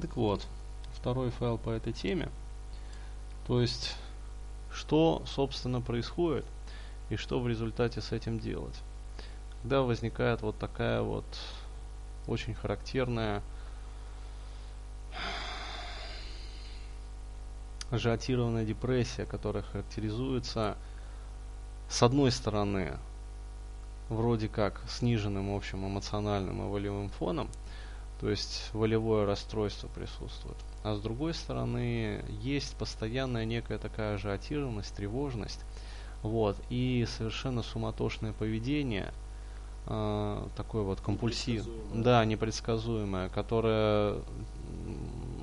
Так вот, второй файл по этой теме. То есть, что, собственно, происходит и что в результате с этим делать. Когда возникает вот такая вот очень характерная ажиотированная депрессия, которая характеризуется с одной стороны вроде как сниженным общим эмоциональным и волевым фоном, то есть волевое расстройство присутствует. А с другой стороны, есть постоянная некая такая ажиотированность, тревожность, вот, и совершенно суматошное поведение, э, такое вот компульсив, да, непредсказуемое, которое,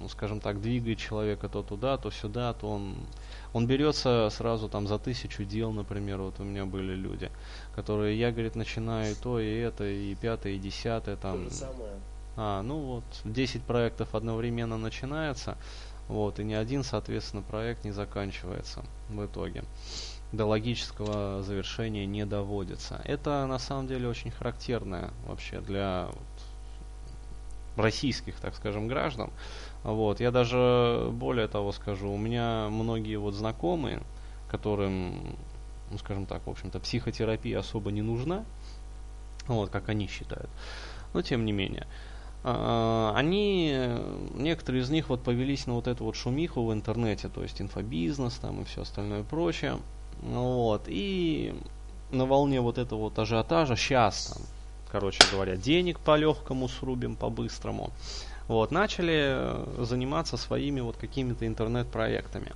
ну, скажем так, двигает человека то туда, то сюда, то он он берется сразу там за тысячу дел, например, вот у меня были люди, которые, я, говорит, начинаю и то, и это, и пятое, и десятое, там. То же самое. А, ну вот, 10 проектов одновременно начинается, вот, и ни один, соответственно, проект не заканчивается в итоге. До логического завершения не доводится. Это на самом деле очень характерное вообще для российских, так скажем, граждан. Вот, я даже более того скажу, у меня многие вот знакомые, которым, ну, скажем так, в общем-то, психотерапия особо не нужна, вот, как они считают, но тем не менее, они, некоторые из них вот повелись на вот эту вот шумиху в интернете, то есть инфобизнес там и все остальное прочее. Вот, и на волне вот этого вот ажиотажа сейчас там, короче говоря, денег по легкому срубим, по быстрому. Вот, начали заниматься своими вот какими-то интернет-проектами.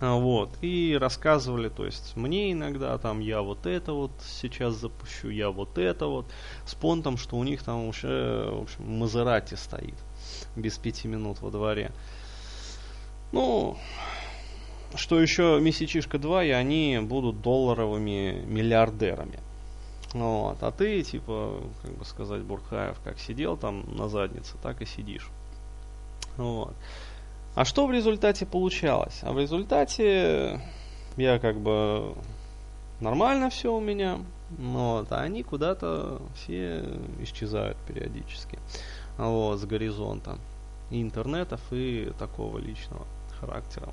А, вот, и рассказывали, то есть мне иногда там я вот это вот сейчас запущу, я вот это вот, с понтом, что у них там уже, в общем, Мазерати стоит без пяти минут во дворе. Ну, что еще месячишка 2, и они будут долларовыми миллиардерами. Вот, а ты, типа, как бы сказать, Бурхаев, как сидел там на заднице, так и сидишь. Вот. А что в результате получалось? А в результате я как бы нормально все у меня, вот, а они куда-то все исчезают периодически вот, с горизонта интернетов, и такого личного характера.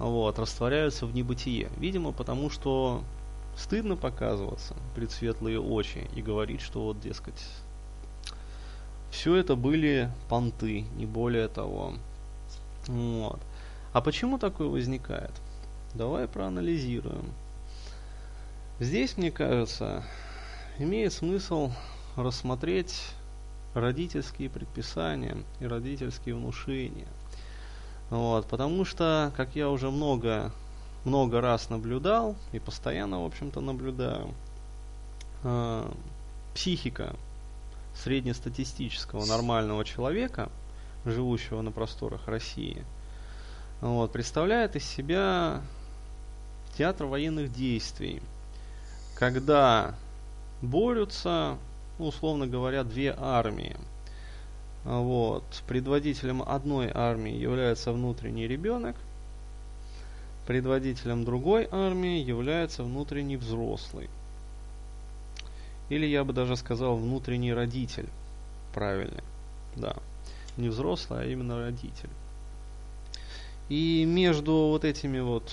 Вот, растворяются в небытие. Видимо, потому что стыдно показываться пред светлые очи и говорить, что вот, дескать, все это были понты, не более того. Вот. А почему такое возникает? Давай проанализируем. Здесь, мне кажется, имеет смысл рассмотреть родительские предписания и родительские внушения. Вот, потому что, как я уже много, много раз наблюдал и постоянно, в общем-то, наблюдаю, э, психика среднестатистического нормального человека – живущего на просторах России, вот, представляет из себя театр военных действий, когда борются, ну, условно говоря, две армии. Вот. Предводителем одной армии является внутренний ребенок, предводителем другой армии является внутренний взрослый. Или я бы даже сказал внутренний родитель. Правильно. Да не взрослый, а именно родитель. И между вот этими вот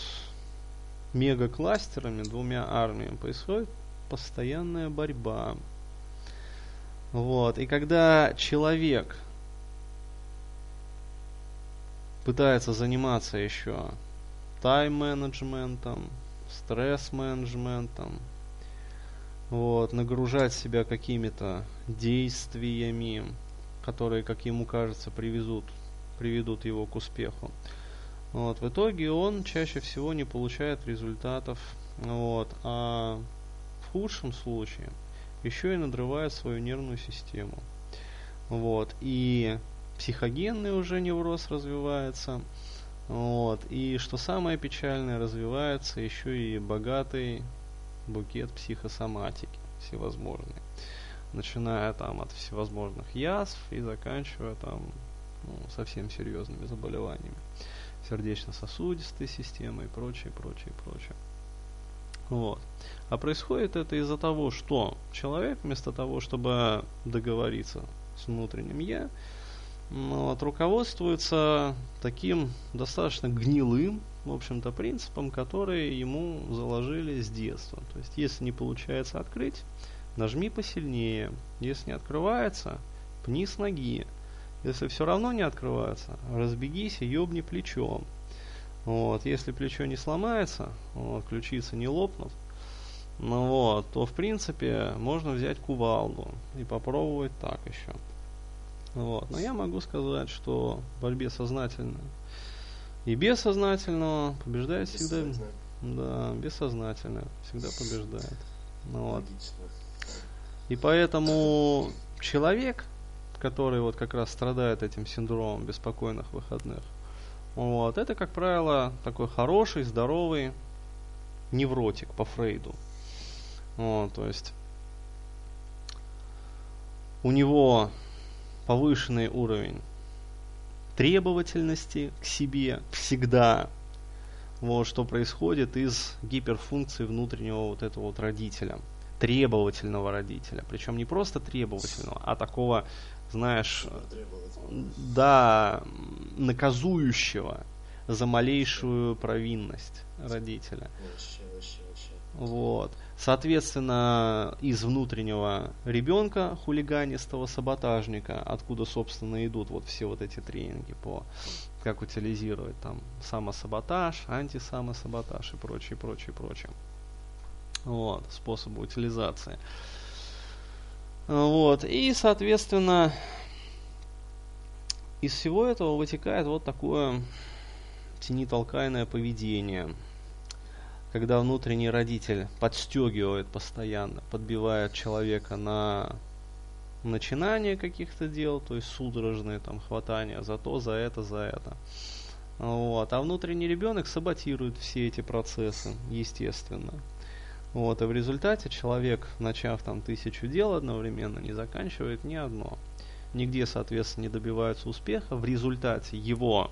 мега-кластерами, двумя армиями, происходит постоянная борьба. Вот. И когда человек пытается заниматься еще тайм-менеджментом, стресс-менеджментом, вот, нагружать себя какими-то действиями, которые, как ему кажется, привезут, приведут его к успеху. Вот, в итоге он чаще всего не получает результатов, вот, а в худшем случае еще и надрывает свою нервную систему. Вот, и психогенный уже невроз развивается, вот, и что самое печальное, развивается еще и богатый букет психосоматики всевозможные начиная там от всевозможных язв и заканчивая там ну, совсем серьезными заболеваниями сердечно-сосудистой системы и прочее, прочее, прочее. Вот. А происходит это из-за того, что человек вместо того, чтобы договориться с внутренним я, ну, вот, руководствуется таким достаточно гнилым, в общем-то, принципом, который ему заложили с детства. То есть, если не получается открыть, нажми посильнее. Если не открывается, пни с ноги. Если все равно не открывается, разбегись и ёбни плечом. Вот, если плечо не сломается, вот, ключицы не лопнут, ну вот, то в принципе можно взять кувалду и попробовать так еще. Вот. Но я могу сказать, что в борьбе сознательной и бессознательного побеждает всегда. Да, бессознательное всегда побеждает. Ну, вот. И поэтому человек, который вот как раз страдает этим синдромом беспокойных выходных, вот, это, как правило, такой хороший, здоровый невротик по Фрейду. Вот, то есть у него повышенный уровень требовательности к себе всегда. Вот что происходит из гиперфункции внутреннего вот этого вот родителя. Требовательного родителя. Причем не просто требовательного, а такого, знаешь, да, наказующего за малейшую провинность родителя. Вот. Соответственно, из внутреннего ребенка, хулиганистого саботажника, откуда, собственно, идут вот все вот эти тренинги по как утилизировать там самосаботаж, антисамосаботаж и прочее, прочее, прочее. Вот, способы утилизации. Вот, и, соответственно, из всего этого вытекает вот такое тени-толкайное поведение – когда внутренний родитель подстегивает постоянно, подбивает человека на начинание каких-то дел, то есть судорожные там хватания за то, за это, за это. Вот. А внутренний ребенок саботирует все эти процессы, естественно. Вот. И в результате человек, начав там тысячу дел одновременно, не заканчивает ни одно. Нигде, соответственно, не добивается успеха. В результате его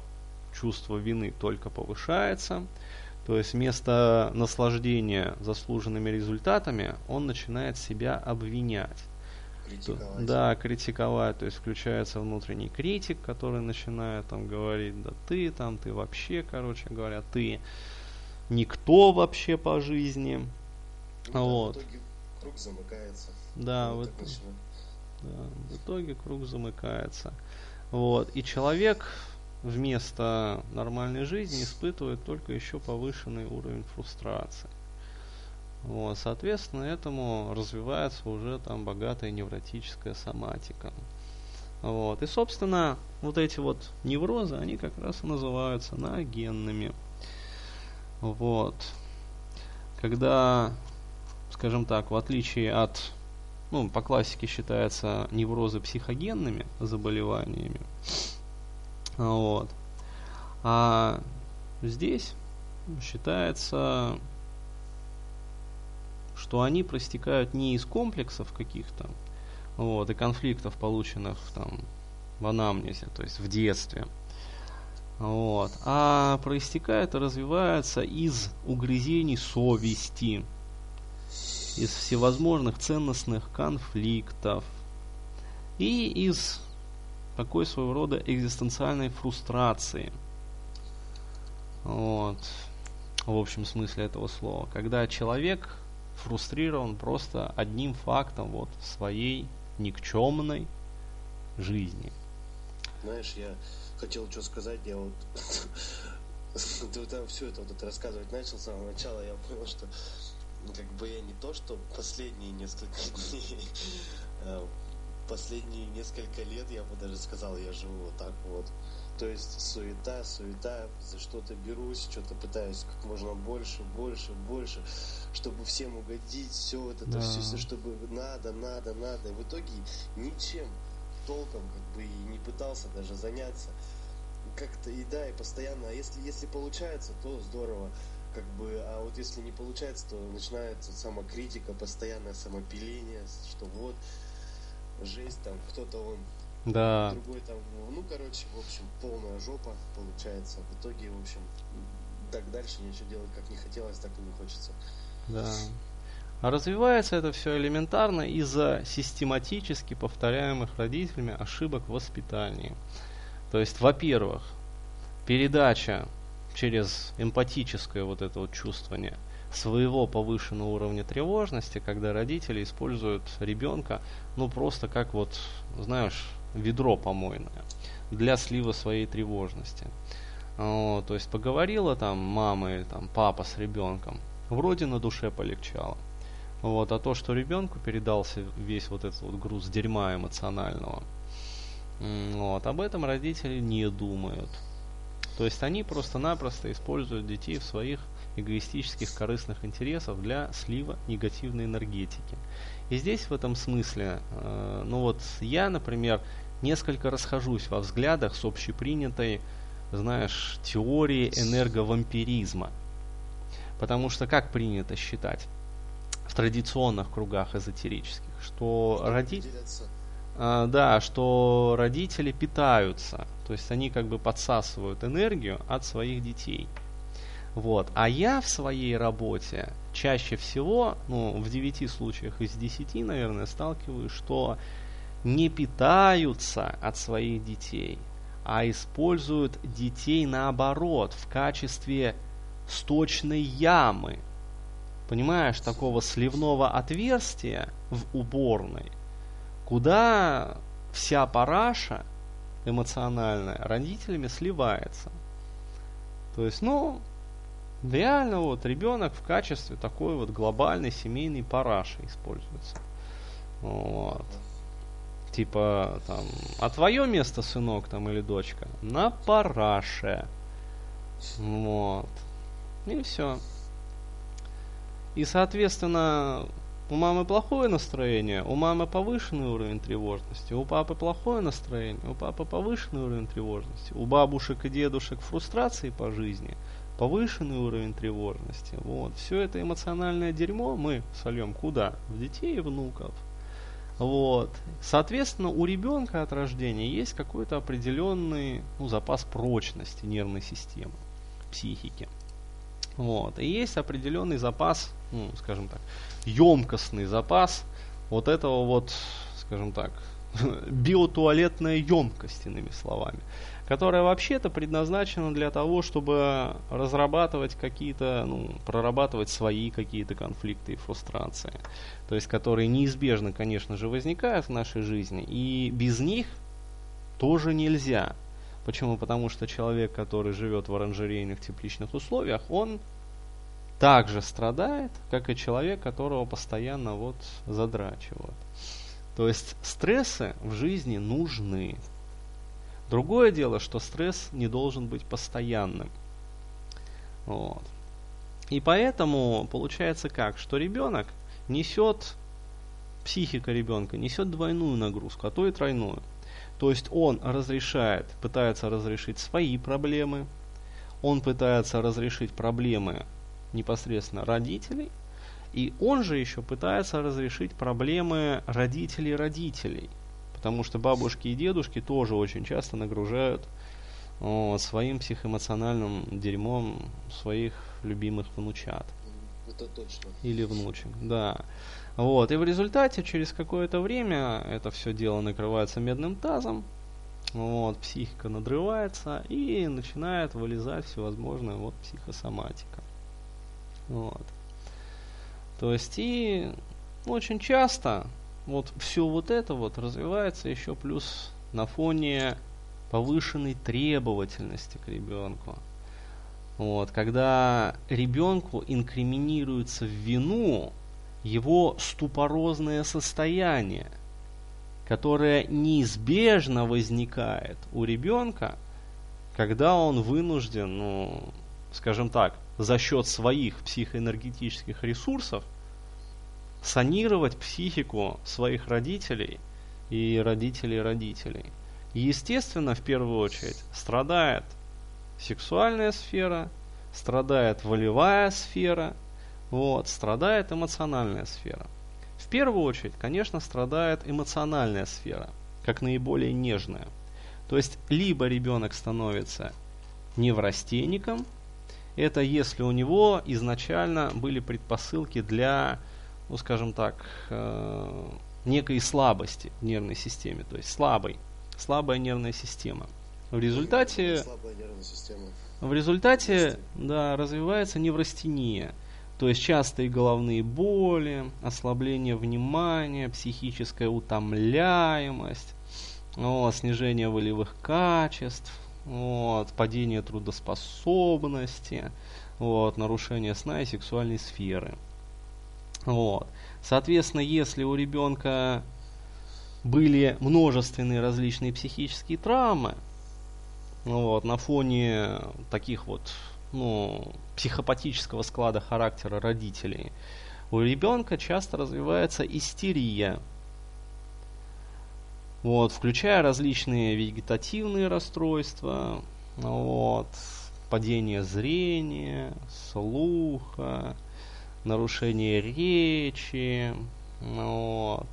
чувство вины только повышается. То есть вместо наслаждения заслуженными результатами он начинает себя обвинять. Критиковать. Да, критиковать. То есть включается внутренний критик, который начинает там говорить, да ты там, ты вообще, короче говоря, ты никто вообще по жизни. Вот. В итоге круг замыкается. Да, Вот в, да, в итоге круг замыкается. Вот. И человек вместо нормальной жизни испытывает только еще повышенный уровень фрустрации. Вот, соответственно, этому развивается уже там богатая невротическая соматика. Вот. И, собственно, вот эти вот неврозы, они как раз и называются ногенными. Вот. Когда, скажем так, в отличие от, ну, по классике считается неврозы психогенными заболеваниями, вот. А здесь считается, что они проистекают не из комплексов каких-то, вот, и конфликтов, полученных там в анамнезе, то есть в детстве, вот, а проистекают и развиваются из угрызений совести, из всевозможных ценностных конфликтов и из такой своего рода экзистенциальной фрустрации. Вот. В общем смысле этого слова. Когда человек фрустрирован просто одним фактом вот своей никчемной жизни. Знаешь, я хотел что сказать, я вот ты там все это вот рассказывать начал с самого начала, я понял, что как бы я не то, что последние несколько дней, а последние несколько лет, я бы даже сказал, я живу вот так вот. То есть суета, суета, за что-то берусь, что-то пытаюсь как можно больше, больше, больше, чтобы всем угодить, все вот это, Да. все, все, чтобы надо, надо, надо. И в итоге ничем толком как бы и не пытался даже заняться. Как-то и да, и постоянно, а если, если получается, то здорово. Как бы, а вот если не получается, то начинается самокритика, постоянное самопиление, что вот, жесть там, кто-то он Да, другой там, ну, короче, в общем, полная жопа получается. В итоге, в общем, так дальше ничего делать как не хотелось, так и не хочется. да. А развивается это все элементарно из-за систематически повторяемых родителями ошибок в воспитании. То есть, во-первых, передача через эмпатическое вот это вот чувствование своего повышенного уровня тревожности, когда родители используют ребенка, ну просто как вот, знаешь, ведро помойное для слива своей тревожности. Вот, то есть поговорила там мама или там папа с ребенком, вроде на душе полегчало. Вот, а то, что ребенку передался весь вот этот вот груз дерьма эмоционального, вот, об этом родители не думают. То есть они просто-напросто используют детей в своих эгоистических корыстных интересов для слива негативной энергетики. И здесь в этом смысле, э, ну вот я, например, несколько расхожусь во взглядах с общепринятой, знаешь, теорией энерговампиризма. Потому что как принято считать в традиционных кругах эзотерических, что родители... А, да, что родители питаются, то есть они как бы подсасывают энергию от своих детей. Вот. А я в своей работе чаще всего, ну, в 9 случаях из 10, наверное, сталкиваюсь, что не питаются от своих детей, а используют детей наоборот в качестве сточной ямы. Понимаешь, такого сливного отверстия в уборной, куда вся параша эмоциональная родителями сливается. То есть, ну, реально вот ребенок в качестве такой вот глобальной семейной параши используется. Вот типа там, а твое место, сынок там или дочка, на параше. Вот. И все. И, соответственно, у мамы плохое настроение, у мамы повышенный уровень тревожности, у папы плохое настроение, у папы повышенный уровень тревожности, у бабушек и дедушек фрустрации по жизни, повышенный уровень тревожности. Вот. Все это эмоциональное дерьмо мы сольем куда? В детей и внуков. Вот. Соответственно, у ребенка от рождения есть какой-то определенный ну, запас прочности нервной системы, психики. Вот. И есть определенный запас, ну, скажем так, емкостный запас вот этого вот, скажем так, биотуалетная емкость, иными словами которая вообще-то предназначена для того, чтобы разрабатывать какие-то, ну, прорабатывать свои какие-то конфликты и фрустрации. То есть, которые неизбежно, конечно же, возникают в нашей жизни. И без них тоже нельзя. Почему? Потому что человек, который живет в оранжерейных тепличных условиях, он также страдает, как и человек, которого постоянно вот задрачивают. То есть стрессы в жизни нужны. Другое дело, что стресс не должен быть постоянным. Вот. И поэтому получается как, что ребенок несет, психика ребенка несет двойную нагрузку, а то и тройную. То есть он разрешает, пытается разрешить свои проблемы, он пытается разрешить проблемы непосредственно родителей, и он же еще пытается разрешить проблемы родителей родителей – Потому что бабушки и дедушки тоже очень часто нагружают вот, своим психоэмоциональным дерьмом своих любимых внучат. Это точно. Или внучек, да. Вот, и в результате через какое-то время это все дело накрывается медным тазом, вот, психика надрывается и начинает вылезать всевозможная вот психосоматика. Вот. То есть и очень часто вот все вот это вот развивается еще плюс на фоне повышенной требовательности к ребенку. Вот, когда ребенку инкриминируется в вину его ступорозное состояние, которое неизбежно возникает у ребенка, когда он вынужден, ну, скажем так, за счет своих психоэнергетических ресурсов санировать психику своих родителей и родителей родителей. И, естественно, в первую очередь страдает сексуальная сфера, страдает волевая сфера, вот, страдает эмоциональная сфера. В первую очередь, конечно, страдает эмоциональная сфера, как наиболее нежная. То есть, либо ребенок становится неврастенником, это если у него изначально были предпосылки для ну скажем так, э, некой слабости в нервной системе, то есть слабой, слабая нервная система. В результате, в результате да, развивается неврастения, то есть частые головные боли, ослабление внимания, психическая утомляемость, вот, снижение волевых качеств, вот, падение трудоспособности, вот, нарушение сна и сексуальной сферы. Вот. Соответственно, если у ребенка были множественные различные психические травмы, вот, на фоне таких вот ну, психопатического склада характера родителей, у ребенка часто развивается истерия, вот, включая различные вегетативные расстройства, вот, падение зрения, слуха, нарушение речи, вот,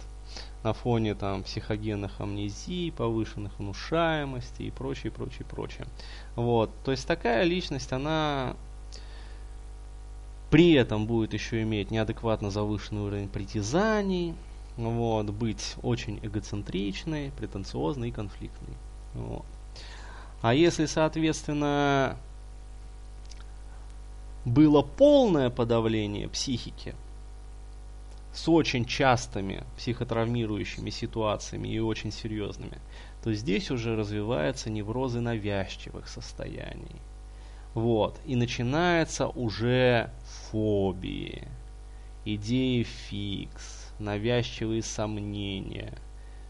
на фоне там психогенных амнезий, повышенных внушаемости и прочее, прочее, прочее. Вот, то есть такая личность, она при этом будет еще иметь неадекватно завышенный уровень притязаний, вот, быть очень эгоцентричной, претенциозной и конфликтной. Вот. А если, соответственно, было полное подавление психики с очень частыми психотравмирующими ситуациями и очень серьезными, то здесь уже развиваются неврозы навязчивых состояний. Вот. И начинается уже фобии, идеи фикс, навязчивые сомнения,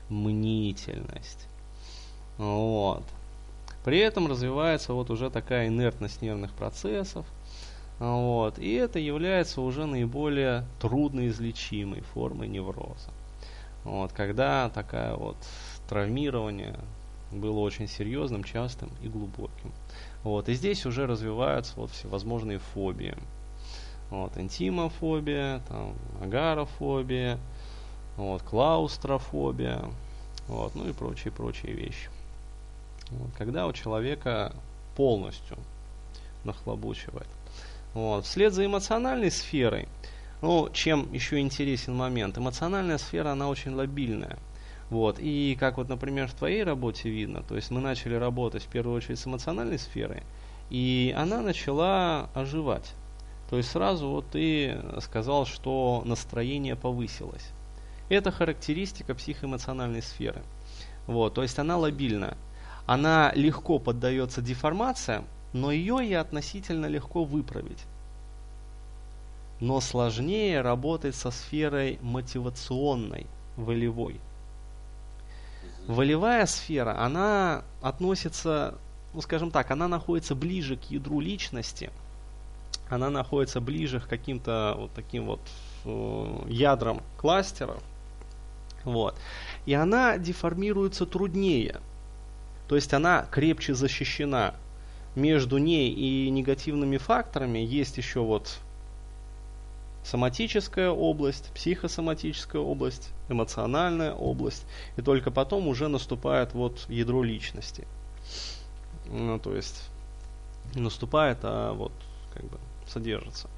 мнительность. Вот. При этом развивается вот уже такая инертность нервных процессов. Вот. И это является уже наиболее трудноизлечимой формой невроза. Вот. Когда такая вот травмирование было очень серьезным, частым и глубоким. Вот. И здесь уже развиваются вот всевозможные фобии. Вот, интимофобия, там, агарофобия, вот, клаустрофобия, вот, ну и прочие-прочие вещи. Вот, когда у человека полностью нахлобучивает. Вот. Вслед за эмоциональной сферой, ну, чем еще интересен момент, эмоциональная сфера, она очень лобильная. Вот. И как вот, например, в твоей работе видно, то есть мы начали работать в первую очередь с эмоциональной сферой, и она начала оживать. То есть сразу вот ты сказал, что настроение повысилось. Это характеристика психоэмоциональной сферы. Вот, то есть она лобильна. Она легко поддается деформациям, но ее и относительно легко выправить. Но сложнее работать со сферой мотивационной, волевой. Волевая сфера, она относится, ну скажем так, она находится ближе к ядру личности – она находится ближе к каким-то вот таким вот э, ядрам кластеров. Вот. И она деформируется труднее. То есть она крепче защищена. Между ней и негативными факторами есть еще вот соматическая область, психосоматическая область, эмоциональная область. И только потом уже наступает вот ядро личности. Ну, то есть наступает, а вот как бы содержится.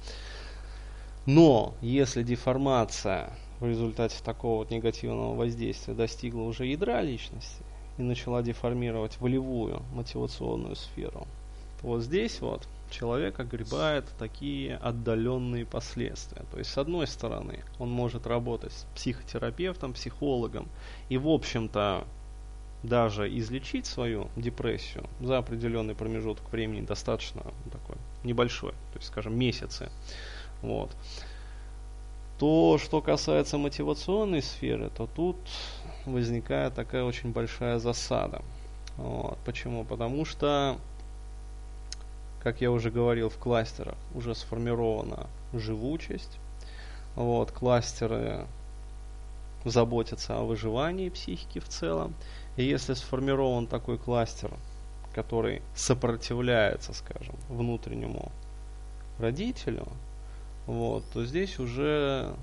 Но если деформация в результате такого вот негативного воздействия достигла уже ядра личности и начала деформировать волевую мотивационную сферу, то вот здесь вот человек огребает такие отдаленные последствия. То есть, с одной стороны, он может работать с психотерапевтом, психологом и, в общем-то, даже излечить свою депрессию за определенный промежуток времени достаточно такой небольшой, то есть, скажем, месяцы. Вот. То, что касается мотивационной сферы, то тут возникает такая очень большая засада. Вот. Почему? Потому что, как я уже говорил, в кластерах уже сформирована живучесть. Вот, кластеры заботятся о выживании психики в целом. И если сформирован такой кластер, который сопротивляется, скажем, внутреннему родителю, вот, то здесь уже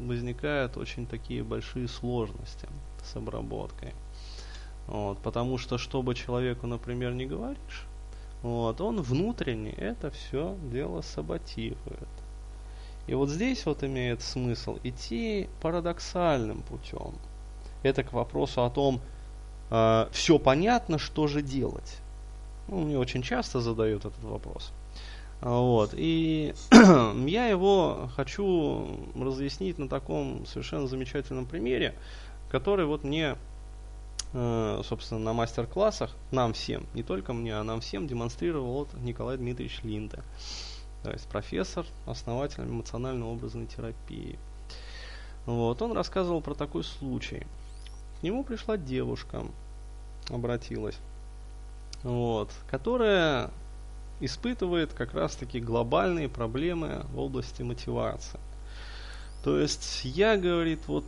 возникают очень такие большие сложности с обработкой. Вот, потому что, чтобы человеку, например, не говоришь, вот, он внутренне это все дело саботирует. И вот здесь вот имеет смысл идти парадоксальным путем. Это к вопросу о том, э, все понятно, что же делать. Ну, мне очень часто задают этот вопрос. Вот. И я его хочу разъяснить на таком совершенно замечательном примере, который вот мне, э, собственно, на мастер-классах, нам всем, не только мне, а нам всем демонстрировал вот Николай Дмитриевич Линде. То есть профессор, основатель эмоционально-образной терапии. Вот. Он рассказывал про такой случай. К нему пришла девушка, обратилась, вот, которая испытывает как раз-таки глобальные проблемы в области мотивации. То есть я, говорит, вот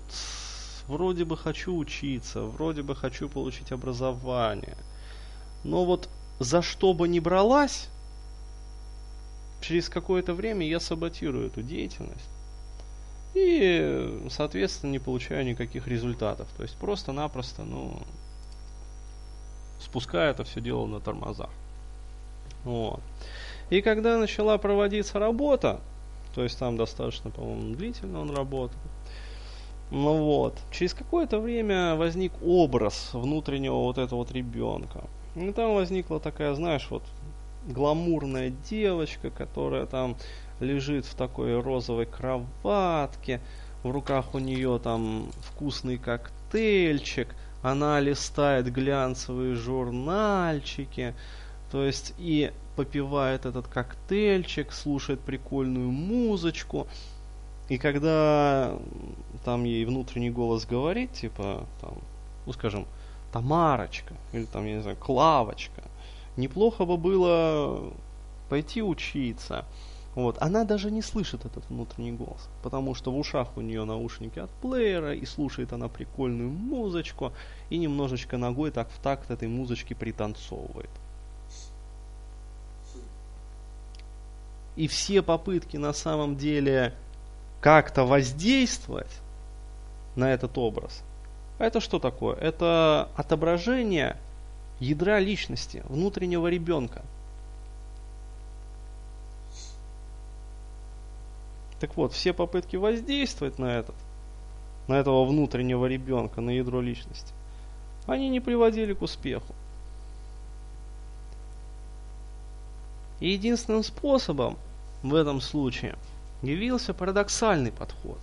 вроде бы хочу учиться, вроде бы хочу получить образование, но вот за что бы ни бралась, через какое-то время я саботирую эту деятельность и, соответственно, не получаю никаких результатов. То есть просто-напросто, ну, спускаю это все дело на тормозах. Вот. И когда начала проводиться работа, то есть там достаточно, по-моему, длительно он работал, ну вот, через какое-то время возник образ внутреннего вот этого вот ребенка. И там возникла такая, знаешь, вот гламурная девочка, которая там лежит в такой розовой кроватке, в руках у нее там вкусный коктейльчик, она листает глянцевые журнальчики, то есть и попивает этот коктейльчик, слушает прикольную музычку. И когда там ей внутренний голос говорит, типа, там, ну скажем, Тамарочка, или там, я не знаю, Клавочка, неплохо бы было пойти учиться. Вот. Она даже не слышит этот внутренний голос, потому что в ушах у нее наушники от плеера, и слушает она прикольную музычку, и немножечко ногой так в такт этой музычки пританцовывает. И все попытки на самом деле как-то воздействовать на этот образ, это что такое? Это отображение ядра личности, внутреннего ребенка. Так вот, все попытки воздействовать на этот, на этого внутреннего ребенка, на ядро личности, они не приводили к успеху. И единственным способом в этом случае явился парадоксальный подход.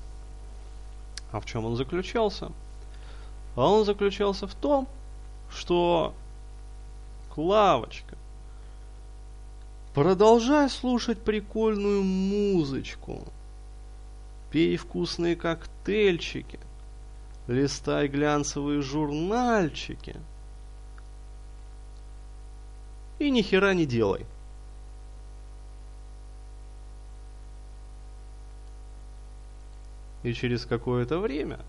А в чем он заключался? А он заключался в том, что Клавочка, продолжай слушать прикольную музычку, пей вкусные коктейльчики, листай глянцевые журнальчики и ни хера не делай. И через какое-то время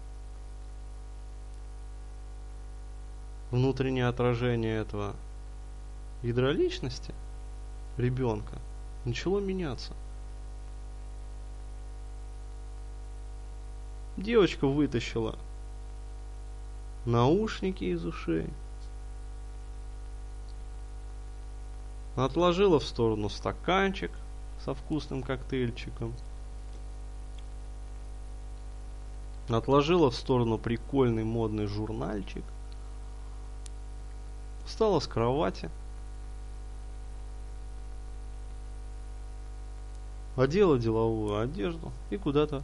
внутреннее отражение этого ядра личности ребенка начало меняться. Девочка вытащила наушники из ушей, отложила в сторону стаканчик со вкусным коктейльчиком – Отложила в сторону прикольный модный журнальчик. Встала с кровати. Одела деловую одежду и куда-то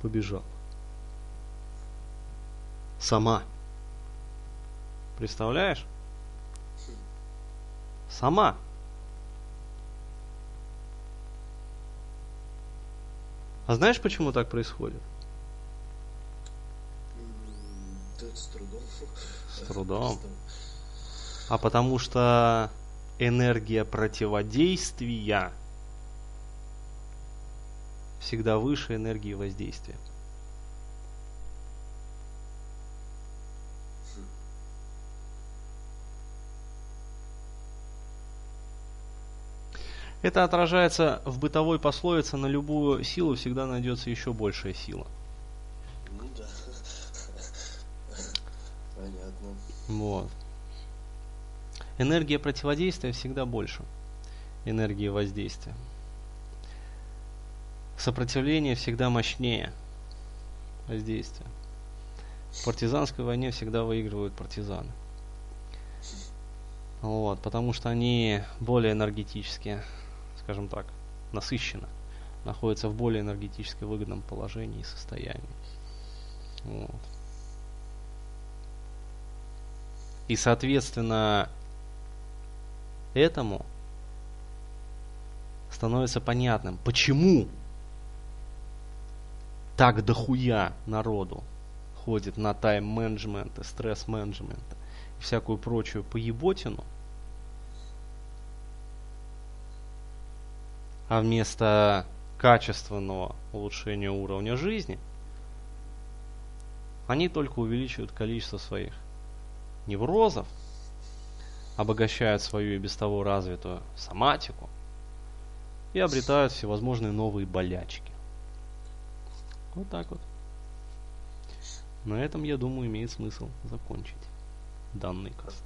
побежала. Сама. Представляешь? Сама. А знаешь, почему так происходит? с трудом. С трудом. А потому что энергия противодействия всегда выше энергии воздействия. Это отражается в бытовой пословице на любую силу всегда найдется еще большая сила. Ну да. Понятно. Вот. Энергия противодействия всегда больше энергии воздействия. Сопротивление всегда мощнее воздействия. В партизанской войне всегда выигрывают партизаны. Вот, потому что они более энергетически, скажем так, насыщены, находятся в более энергетически выгодном положении и состоянии. Вот. И соответственно этому становится понятным, почему так дохуя народу ходит на тайм-менеджмент и стресс-менеджмент и всякую прочую поеботину, а вместо качественного улучшения уровня жизни, они только увеличивают количество своих неврозов, обогащают свою и без того развитую соматику и обретают всевозможные новые болячки. Вот так вот. На этом, я думаю, имеет смысл закончить данный каст.